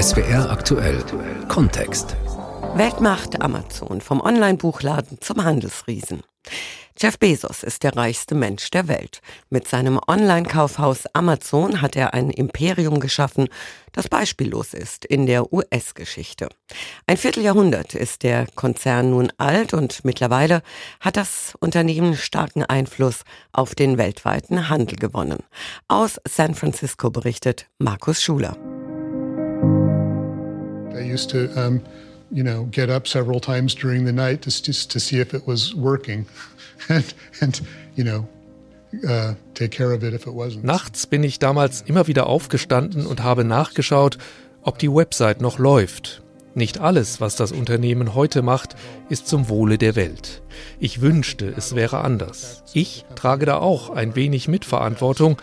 SWR aktuell Kontext. Weltmacht Amazon vom Online-Buchladen zum Handelsriesen. Jeff Bezos ist der reichste Mensch der Welt. Mit seinem Online-Kaufhaus Amazon hat er ein Imperium geschaffen, das beispiellos ist in der US-Geschichte. Ein Vierteljahrhundert ist der Konzern nun alt und mittlerweile hat das Unternehmen starken Einfluss auf den weltweiten Handel gewonnen. Aus San Francisco berichtet Markus Schuler. I used to, um, you know, get up several times during the night just, just to see if it was working. and, and you know, uh, Nachts bin ich damals immer wieder aufgestanden und habe nachgeschaut, ob die Website noch läuft. Nicht alles, was das Unternehmen heute macht, ist zum Wohle der Welt. Ich wünschte, es wäre anders. Ich trage da auch ein wenig Mitverantwortung,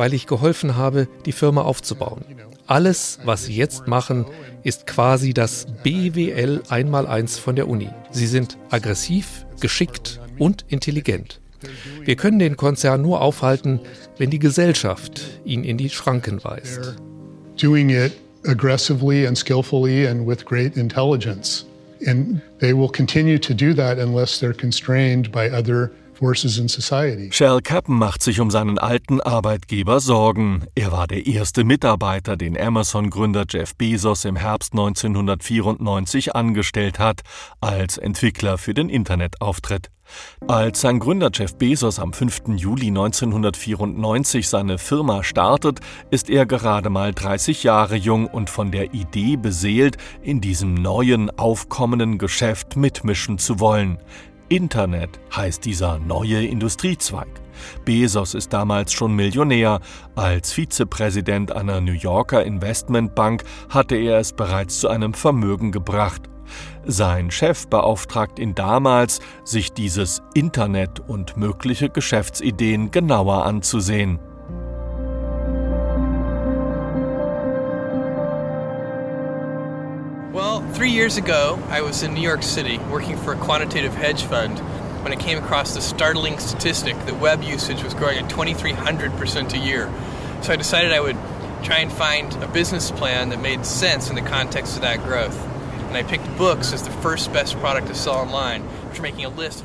weil ich geholfen habe, die Firma aufzubauen. Alles, was Sie jetzt machen, ist quasi das BWL einmal-eins von der Uni. Sie sind aggressiv, geschickt und intelligent. Wir können den Konzern nur aufhalten, wenn die Gesellschaft ihn in die Schranken weist. Doing it aggressively and skillfully and with great intelligence. And they will continue to do that unless they're constrained by other Shell Cappen macht sich um seinen alten Arbeitgeber Sorgen. Er war der erste Mitarbeiter, den Amazon-Gründer Jeff Bezos im Herbst 1994 angestellt hat, als Entwickler für den Internetauftritt. Als sein Gründer Jeff Bezos am 5. Juli 1994 seine Firma startet, ist er gerade mal 30 Jahre jung und von der Idee beseelt, in diesem neuen, aufkommenden Geschäft mitmischen zu wollen. Internet heißt dieser neue Industriezweig. Bezos ist damals schon Millionär. Als Vizepräsident einer New Yorker Investmentbank hatte er es bereits zu einem Vermögen gebracht. Sein Chef beauftragt ihn damals, sich dieses Internet und mögliche Geschäftsideen genauer anzusehen. Three years ago, I was in New York City working for a quantitative hedge fund when I came across the startling statistic that web usage was growing at 2,300% a year. So I decided I would try and find a business plan that made sense in the context of that growth. And I picked books as the first best product to sell online.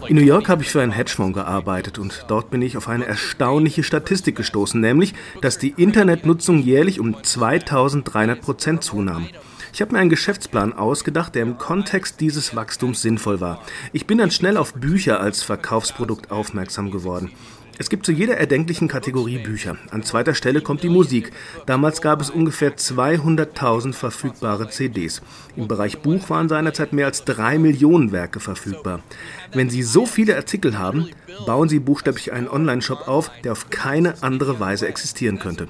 In New York habe ich für einen Hedgefonds gearbeitet und dort bin ich auf eine erstaunliche Statistik gestoßen, nämlich, dass die Internetnutzung jährlich um 2300 Prozent zunahm. Ich habe mir einen Geschäftsplan ausgedacht, der im Kontext dieses Wachstums sinnvoll war. Ich bin dann schnell auf Bücher als Verkaufsprodukt aufmerksam geworden. Es gibt zu jeder erdenklichen Kategorie Bücher. An zweiter Stelle kommt die Musik. Damals gab es ungefähr 200.000 verfügbare CDs. Im Bereich Buch waren seinerzeit mehr als drei Millionen Werke verfügbar. Wenn Sie so viele Artikel haben, bauen Sie buchstäblich einen Online-Shop auf, der auf keine andere Weise existieren könnte.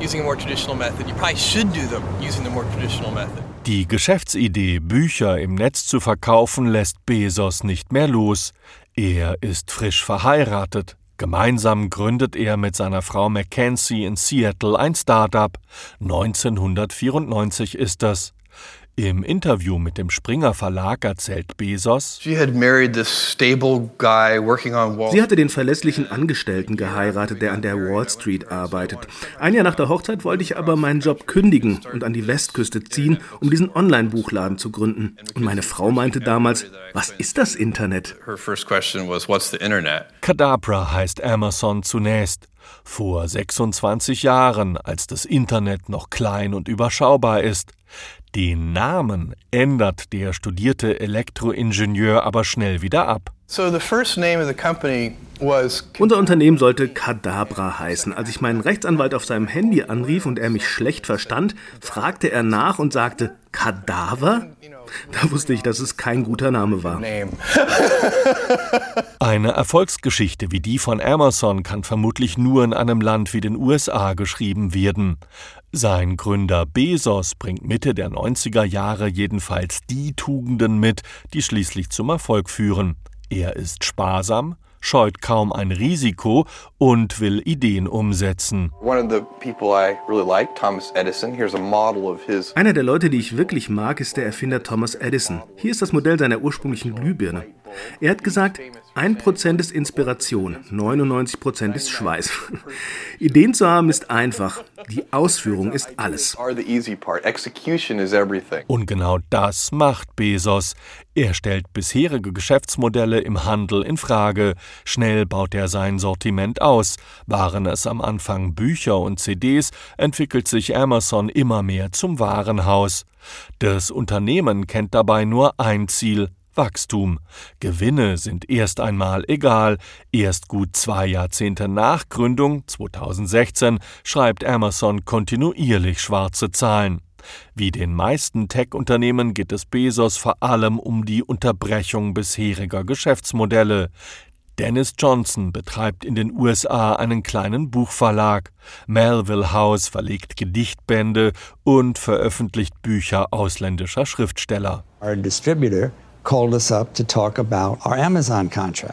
Using a more traditional method, you probably should do them using the more traditional method. Die Geschäftsidee, Bücher im Netz zu verkaufen, lässt Bezos nicht mehr los. Er ist frisch verheiratet. Gemeinsam gründet er mit seiner Frau Mackenzie in Seattle ein Startup. 1994 ist das. Im Interview mit dem Springer Verlag erzählt Bezos, sie hatte den verlässlichen Angestellten geheiratet, der an der Wall Street arbeitet. Ein Jahr nach der Hochzeit wollte ich aber meinen Job kündigen und an die Westküste ziehen, um diesen Online-Buchladen zu gründen. Und meine Frau meinte damals, was ist das Internet? Kadabra heißt Amazon zunächst. Vor 26 Jahren, als das Internet noch klein und überschaubar ist. Den Namen ändert der studierte Elektroingenieur aber schnell wieder ab. Unser Unternehmen sollte Kadabra heißen. Als ich meinen Rechtsanwalt auf seinem Handy anrief und er mich schlecht verstand, fragte er nach und sagte Kadaver? Da wusste ich, dass es kein guter Name war. Eine Erfolgsgeschichte wie die von Amazon kann vermutlich nur in einem Land wie den USA geschrieben werden. Sein Gründer Bezos bringt Mitte der 90er Jahre jedenfalls die Tugenden mit, die schließlich zum Erfolg führen. Er ist sparsam, scheut kaum ein Risiko und will Ideen umsetzen. Einer der Leute, die ich wirklich mag, ist der Erfinder Thomas Edison. Hier ist das Modell seiner ursprünglichen Glühbirne. Er hat gesagt, 1% ist Inspiration, 99% ist Schweiß. Ideen zu haben ist einfach, die Ausführung ist alles. Und genau das macht Bezos. Er stellt bisherige Geschäftsmodelle im Handel in Frage. Schnell baut er sein Sortiment aus. Waren es am Anfang Bücher und CDs, entwickelt sich Amazon immer mehr zum Warenhaus. Das Unternehmen kennt dabei nur ein Ziel, Wachstum. Gewinne sind erst einmal egal. Erst gut zwei Jahrzehnte nach Gründung, 2016, schreibt Amazon kontinuierlich schwarze Zahlen. Wie den meisten Tech-Unternehmen geht es Bezos vor allem um die Unterbrechung bisheriger Geschäftsmodelle. Dennis Johnson betreibt in den USA einen kleinen Buchverlag. Melville House verlegt Gedichtbände und veröffentlicht Bücher ausländischer Schriftsteller. Our distributor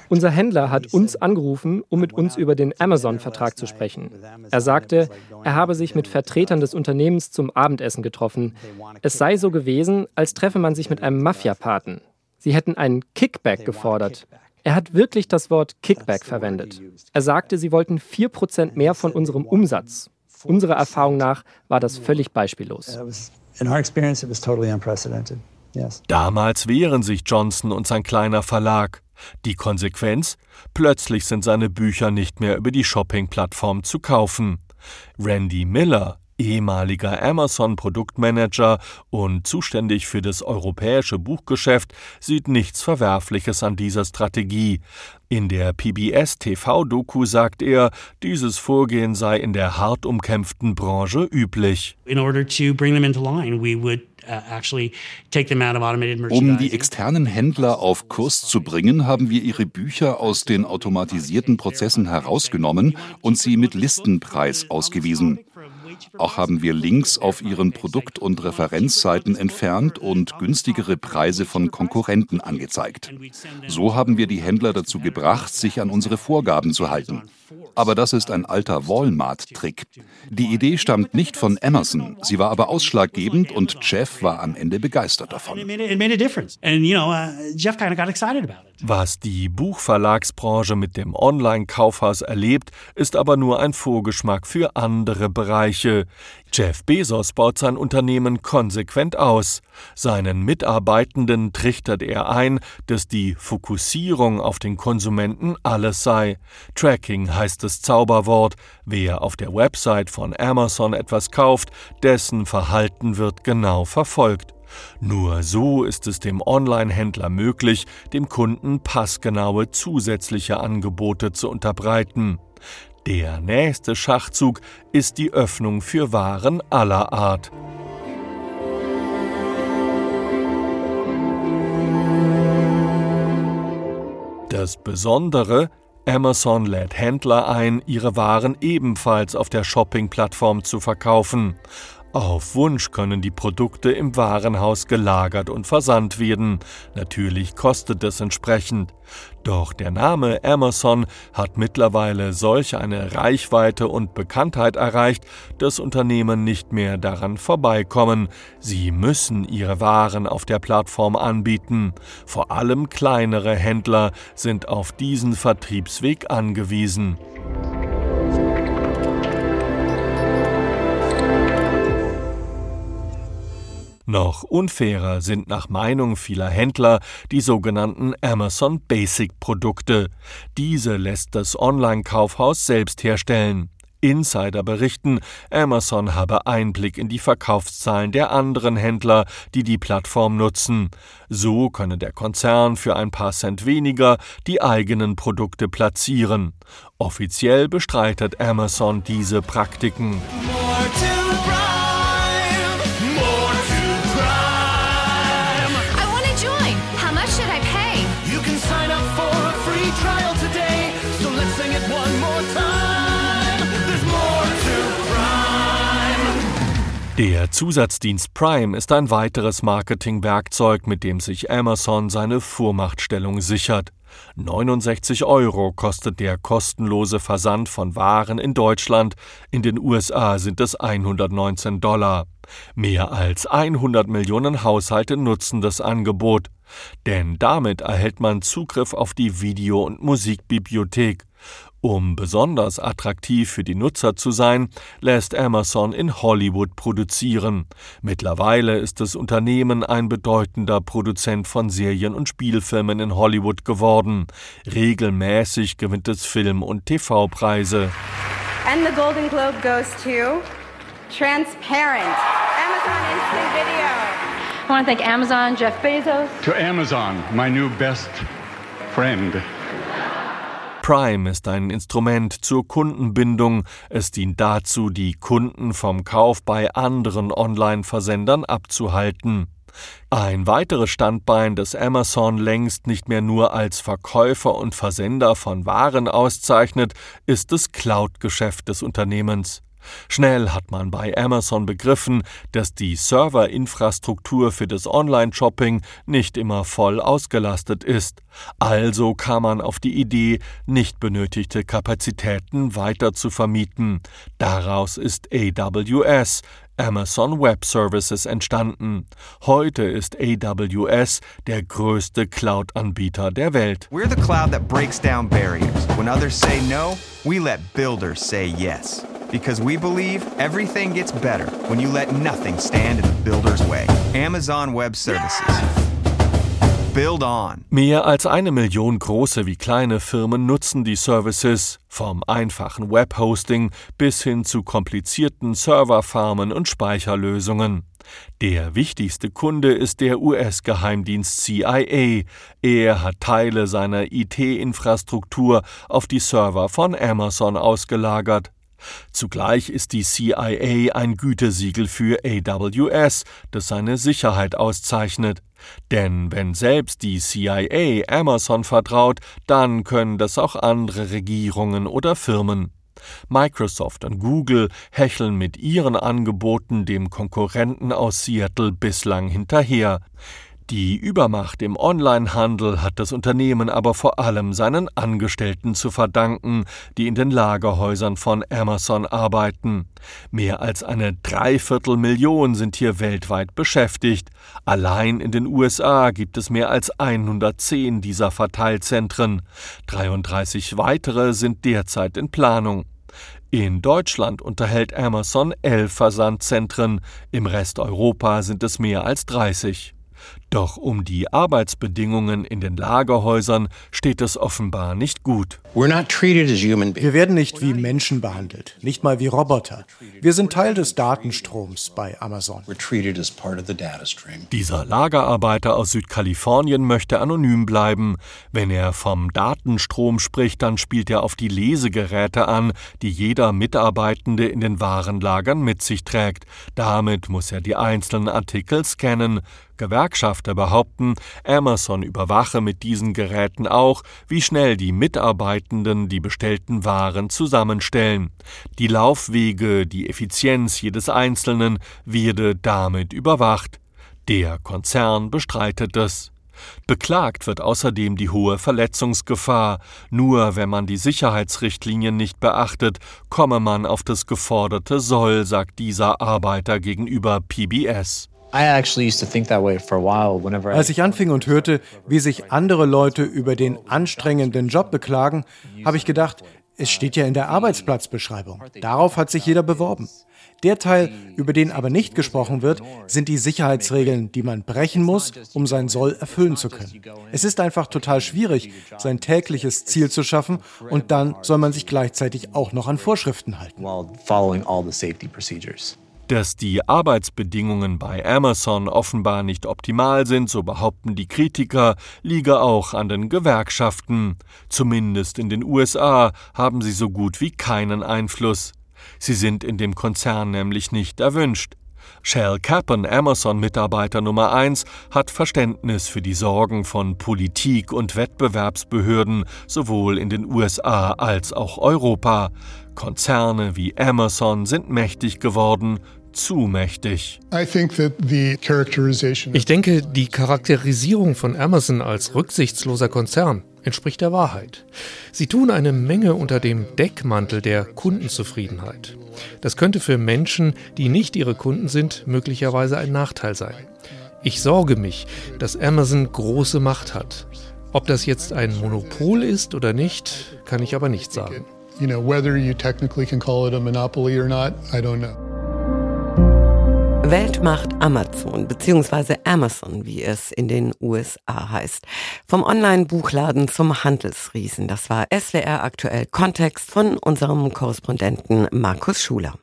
unser Händler hat uns angerufen, um mit uns über den Amazon-Vertrag zu sprechen. Er sagte, er habe sich mit Vertretern des Unternehmens zum Abendessen getroffen. Es sei so gewesen, als treffe man sich mit einem Mafia-Paten. Sie hätten einen Kickback gefordert. Er hat wirklich das Wort Kickback verwendet. Er sagte, sie wollten 4% mehr von unserem Umsatz. Unserer Erfahrung nach war das völlig beispiellos. Damals wehren sich Johnson und sein kleiner Verlag. Die Konsequenz? Plötzlich sind seine Bücher nicht mehr über die Shopping-Plattform zu kaufen. Randy Miller, ehemaliger Amazon-Produktmanager und zuständig für das europäische Buchgeschäft, sieht nichts Verwerfliches an dieser Strategie. In der PBS-TV-Doku sagt er, dieses Vorgehen sei in der hart umkämpften Branche üblich. In order to bring them into line, we would um die externen Händler auf Kurs zu bringen, haben wir ihre Bücher aus den automatisierten Prozessen herausgenommen und sie mit Listenpreis ausgewiesen. Auch haben wir Links auf ihren Produkt- und Referenzseiten entfernt und günstigere Preise von Konkurrenten angezeigt. So haben wir die Händler dazu gebracht, sich an unsere Vorgaben zu halten. Aber das ist ein alter Walmart-Trick. Die Idee stammt nicht von Amazon, sie war aber ausschlaggebend und Jeff war am Ende begeistert davon. Was die Buchverlagsbranche mit dem Online-Kaufhaus erlebt, ist aber nur ein Vorgeschmack für andere Bereiche. Jeff Bezos baut sein Unternehmen konsequent aus. Seinen Mitarbeitenden trichtert er ein, dass die Fokussierung auf den Konsumenten alles sei. Tracking heißt das Zauberwort. Wer auf der Website von Amazon etwas kauft, dessen Verhalten wird genau verfolgt. Nur so ist es dem Online-Händler möglich, dem Kunden passgenaue zusätzliche Angebote zu unterbreiten. Der nächste Schachzug ist die Öffnung für Waren aller Art. Das Besondere, Amazon lädt Händler ein, ihre Waren ebenfalls auf der Shopping-Plattform zu verkaufen. Auf Wunsch können die Produkte im Warenhaus gelagert und versandt werden. Natürlich kostet es entsprechend. Doch der Name Amazon hat mittlerweile solch eine Reichweite und Bekanntheit erreicht, dass Unternehmen nicht mehr daran vorbeikommen. Sie müssen ihre Waren auf der Plattform anbieten. Vor allem kleinere Händler sind auf diesen Vertriebsweg angewiesen. Noch unfairer sind nach Meinung vieler Händler die sogenannten Amazon Basic Produkte. Diese lässt das Online-Kaufhaus selbst herstellen. Insider berichten, Amazon habe Einblick in die Verkaufszahlen der anderen Händler, die die Plattform nutzen. So könne der Konzern für ein paar Cent weniger die eigenen Produkte platzieren. Offiziell bestreitet Amazon diese Praktiken. Der Zusatzdienst Prime ist ein weiteres Marketingwerkzeug, mit dem sich Amazon seine Vormachtstellung sichert. 69 Euro kostet der kostenlose Versand von Waren in Deutschland, in den USA sind es 119 Dollar. Mehr als 100 Millionen Haushalte nutzen das Angebot, denn damit erhält man Zugriff auf die Video- und Musikbibliothek. Um besonders attraktiv für die Nutzer zu sein, lässt Amazon in Hollywood produzieren. Mittlerweile ist das Unternehmen ein bedeutender Produzent von Serien und Spielfilmen in Hollywood geworden. Regelmäßig gewinnt es Film- und TV-Preise. And the Golden Globe goes to Transparent, Amazon Instant Video. I want to thank Amazon, Jeff Bezos. To Amazon, my new best friend. Prime ist ein Instrument zur Kundenbindung. Es dient dazu, die Kunden vom Kauf bei anderen Online-Versendern abzuhalten. Ein weiteres Standbein, das Amazon längst nicht mehr nur als Verkäufer und Versender von Waren auszeichnet, ist das Cloud-Geschäft des Unternehmens. Schnell hat man bei Amazon begriffen, dass die Serverinfrastruktur für das Online-Shopping nicht immer voll ausgelastet ist. Also kam man auf die Idee, nicht benötigte Kapazitäten weiter zu vermieten. Daraus ist AWS, Amazon Web Services entstanden. Heute ist AWS der größte Cloud-Anbieter der Welt. We're the cloud that breaks down barriers. When others say no, we let builders say yes. Because we believe everything gets better when you let nothing stand in the builder's way. Amazon Web Services. Build on. Mehr als eine Million große wie kleine Firmen nutzen die Services, vom einfachen Webhosting bis hin zu komplizierten Serverfarmen und Speicherlösungen. Der wichtigste Kunde ist der US-Geheimdienst CIA. Er hat Teile seiner IT-Infrastruktur auf die Server von Amazon ausgelagert. Zugleich ist die CIA ein Gütesiegel für AWS, das seine Sicherheit auszeichnet. Denn wenn selbst die CIA Amazon vertraut, dann können das auch andere Regierungen oder Firmen. Microsoft und Google hecheln mit ihren Angeboten dem Konkurrenten aus Seattle bislang hinterher. Die Übermacht im Onlinehandel hat das Unternehmen aber vor allem seinen Angestellten zu verdanken, die in den Lagerhäusern von Amazon arbeiten. Mehr als eine Dreiviertelmillion sind hier weltweit beschäftigt. Allein in den USA gibt es mehr als 110 dieser Verteilzentren. 33 weitere sind derzeit in Planung. In Deutschland unterhält Amazon elf Versandzentren, im Rest Europa sind es mehr als 30. Doch um die Arbeitsbedingungen in den Lagerhäusern steht es offenbar nicht gut. Wir werden nicht wie Menschen behandelt, nicht mal wie Roboter. Wir sind Teil des Datenstroms bei Amazon. Dieser Lagerarbeiter aus Südkalifornien möchte anonym bleiben. Wenn er vom Datenstrom spricht, dann spielt er auf die Lesegeräte an, die jeder Mitarbeitende in den Warenlagern mit sich trägt. Damit muss er die einzelnen Artikel scannen. Gewerkschafter behaupten, Amazon überwache mit diesen Geräten auch, wie schnell die Mitarbeitenden die bestellten Waren zusammenstellen. Die Laufwege, die Effizienz jedes Einzelnen werde damit überwacht. Der Konzern bestreitet es. Beklagt wird außerdem die hohe Verletzungsgefahr. Nur wenn man die Sicherheitsrichtlinien nicht beachtet, komme man auf das geforderte Soll, sagt dieser Arbeiter gegenüber PBS. Als ich anfing und hörte, wie sich andere Leute über den anstrengenden Job beklagen, habe ich gedacht, es steht ja in der Arbeitsplatzbeschreibung. Darauf hat sich jeder beworben. Der Teil, über den aber nicht gesprochen wird, sind die Sicherheitsregeln, die man brechen muss, um sein Soll erfüllen zu können. Es ist einfach total schwierig, sein tägliches Ziel zu schaffen und dann soll man sich gleichzeitig auch noch an Vorschriften halten. Dass die Arbeitsbedingungen bei Amazon offenbar nicht optimal sind, so behaupten die Kritiker, liege auch an den Gewerkschaften. Zumindest in den USA haben sie so gut wie keinen Einfluss. Sie sind in dem Konzern nämlich nicht erwünscht. Shell Cappen, Amazon-Mitarbeiter Nummer 1, hat Verständnis für die Sorgen von Politik und Wettbewerbsbehörden sowohl in den USA als auch Europa. Konzerne wie Amazon sind mächtig geworden, zu mächtig. Ich denke, die Charakterisierung von Amazon als rücksichtsloser Konzern entspricht der Wahrheit. Sie tun eine Menge unter dem Deckmantel der Kundenzufriedenheit. Das könnte für Menschen, die nicht ihre Kunden sind, möglicherweise ein Nachteil sein. Ich sorge mich, dass Amazon große Macht hat. Ob das jetzt ein Monopol ist oder nicht, kann ich aber nicht sagen. You know, whether you technically can call it a monopoly or not, I don't know. Weltmacht Amazon bzw. Amazon, wie es in den USA heißt. Vom Online-Buchladen zum Handelsriesen. Das war SWR aktuell Kontext von unserem Korrespondenten Markus Schuler.